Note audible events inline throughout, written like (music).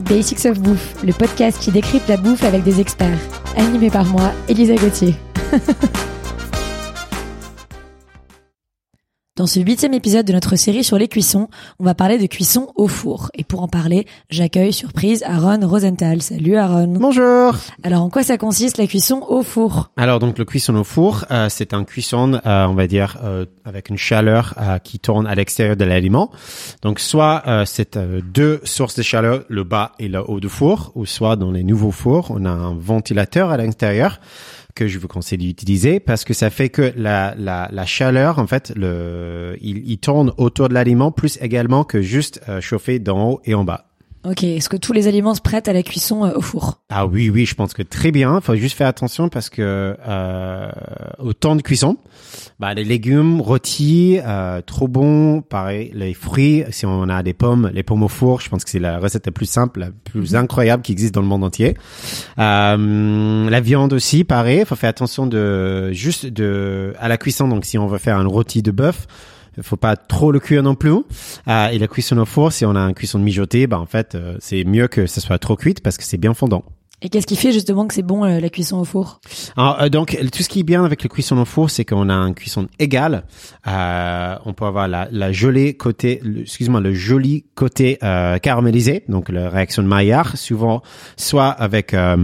Basics of Bouffe, le podcast qui décrypte la bouffe avec des experts. Animé par moi, Elisa Gauthier. (laughs) Dans ce huitième épisode de notre série sur les cuissons, on va parler de cuisson au four. Et pour en parler, j'accueille surprise Aaron Rosenthal. Salut Aaron. Bonjour. Alors en quoi ça consiste la cuisson au four? Alors donc le cuisson au four, euh, c'est un cuisson, euh, on va dire, euh, avec une chaleur euh, qui tourne à l'extérieur de l'aliment. Donc soit euh, c'est euh, deux sources de chaleur, le bas et le haut du four, ou soit dans les nouveaux fours, on a un ventilateur à l'intérieur que je vous conseille d'utiliser parce que ça fait que la, la, la chaleur, en fait, le, il, tourne autour de l'aliment plus également que juste euh, chauffer d'en haut et en bas. Ok, est-ce que tous les aliments se prêtent à la cuisson euh, au four? Ah oui, oui, je pense que très bien. Il faut juste faire attention parce que euh, au temps de cuisson, bah, les légumes rôtis, euh, trop bons. Pareil, les fruits, si on a des pommes, les pommes au four, je pense que c'est la recette la plus simple, la plus incroyable qui existe dans le monde entier. Euh, la viande aussi, pareil. Il faut faire attention de juste de à la cuisson. Donc, si on veut faire un rôti de bœuf, il faut pas trop le cuire non plus. Euh, et la cuisson au four, si on a un cuisson de mijoté, bah en fait, euh, c'est mieux que ça soit trop cuite parce que c'est bien fondant. Et qu'est-ce qui fait justement que c'est bon euh, la cuisson au four? Alors, euh, donc, tout ce qui est bien avec le cuisson au four, c'est qu'on a une cuisson égale. Euh, on peut avoir la, la jolie côté, excuse-moi, le joli côté euh, caramélisé, donc la réaction de Maillard, souvent soit avec euh,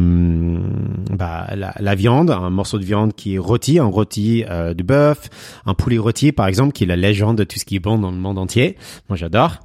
bah, la, la viande, un morceau de viande qui est rôti, un rôti euh, de bœuf, un poulet rôti par exemple, qui est la légende de tout ce qui est bon dans le monde entier. Moi, j'adore.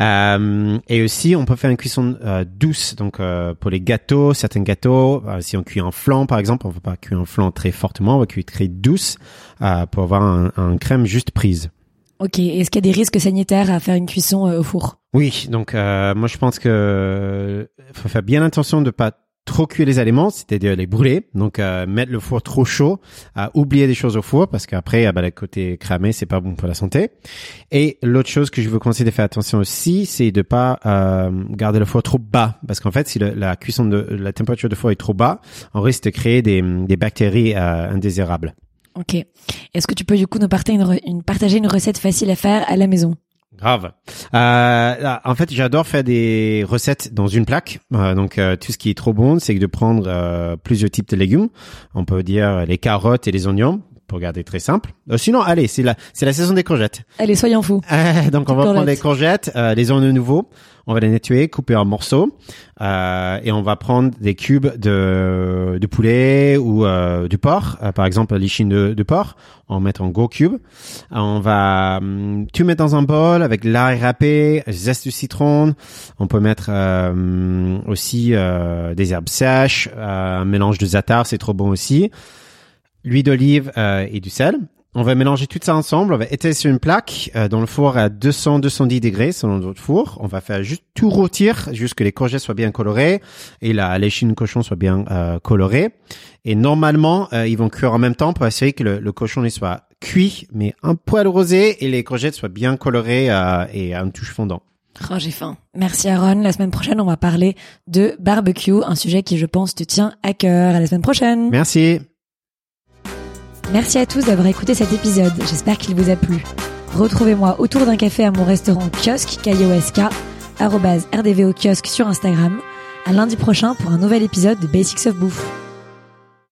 Euh, et aussi, on peut faire une cuisson euh, douce, donc euh, pour les gâteaux, certains gâteaux, euh, si on cuit un flan par exemple, on ne veut pas cuire un flan très fortement, on va cuire très douce euh, pour avoir un, un crème juste prise. Ok, est-ce qu'il y a des risques sanitaires à faire une cuisson euh, au four? Oui, donc euh, moi je pense que faut faire bien attention de pas trop cuire les aliments, c'est-à-dire les brûler. Donc euh, mettre le four trop chaud, à oublier des choses au four parce qu'après, ah bah, le côté cramé, c'est pas bon pour la santé. Et l'autre chose que je veux conseiller de faire attention aussi, c'est de pas euh, garder le four trop bas parce qu'en fait, si la cuisson de la température de four est trop bas, on risque de créer des, des bactéries euh, indésirables. Ok. Est-ce que tu peux du coup nous partager une- partager une recette facile à faire à la maison? Grave. Euh, là, en fait, j'adore faire des recettes dans une plaque. Euh, donc, euh, tout ce qui est trop bon, c'est de prendre euh, plusieurs types de légumes. On peut dire les carottes et les oignons, pour garder très simple. Euh, sinon, allez, c'est la c'est la saison des courgettes. Allez, soyons fous. Euh, (laughs) donc, on va prendre les courgettes, euh, les oignons nouveaux. On va les nettoyer, couper en morceaux, euh, et on va prendre des cubes de, de poulet ou euh, du porc, euh, par exemple l'échine de, de porc. On va mettre en gros cubes. On va hum, tout mettre dans un bol avec l'ail râpé, zeste de citron. On peut mettre euh, aussi euh, des herbes sèches, euh, un mélange de za'atar, c'est trop bon aussi. L'huile d'olive euh, et du sel. On va mélanger tout ça ensemble. On va étaler sur une plaque euh, dans le four à 200-210 degrés selon notre four. On va faire juste tout rôtir jusqu'à que les courgettes soient bien colorées et la l'échine cochon soit bien euh, colorée. Et normalement, euh, ils vont cuire en même temps pour assurer que le, le cochon il soit cuit mais un poil rosé et les courgettes soient bien colorées euh, et à une touche fondant. Oh, j'ai faim. Merci Aaron. La semaine prochaine, on va parler de barbecue, un sujet qui, je pense, te tient à cœur. À la semaine prochaine. Merci. Merci à tous d'avoir écouté cet épisode. J'espère qu'il vous a plu. Retrouvez-moi autour d'un café à mon restaurant kiosque, K-I-O-S-K, RDVO kiosque sur Instagram. À lundi prochain pour un nouvel épisode de Basics of Bouffe.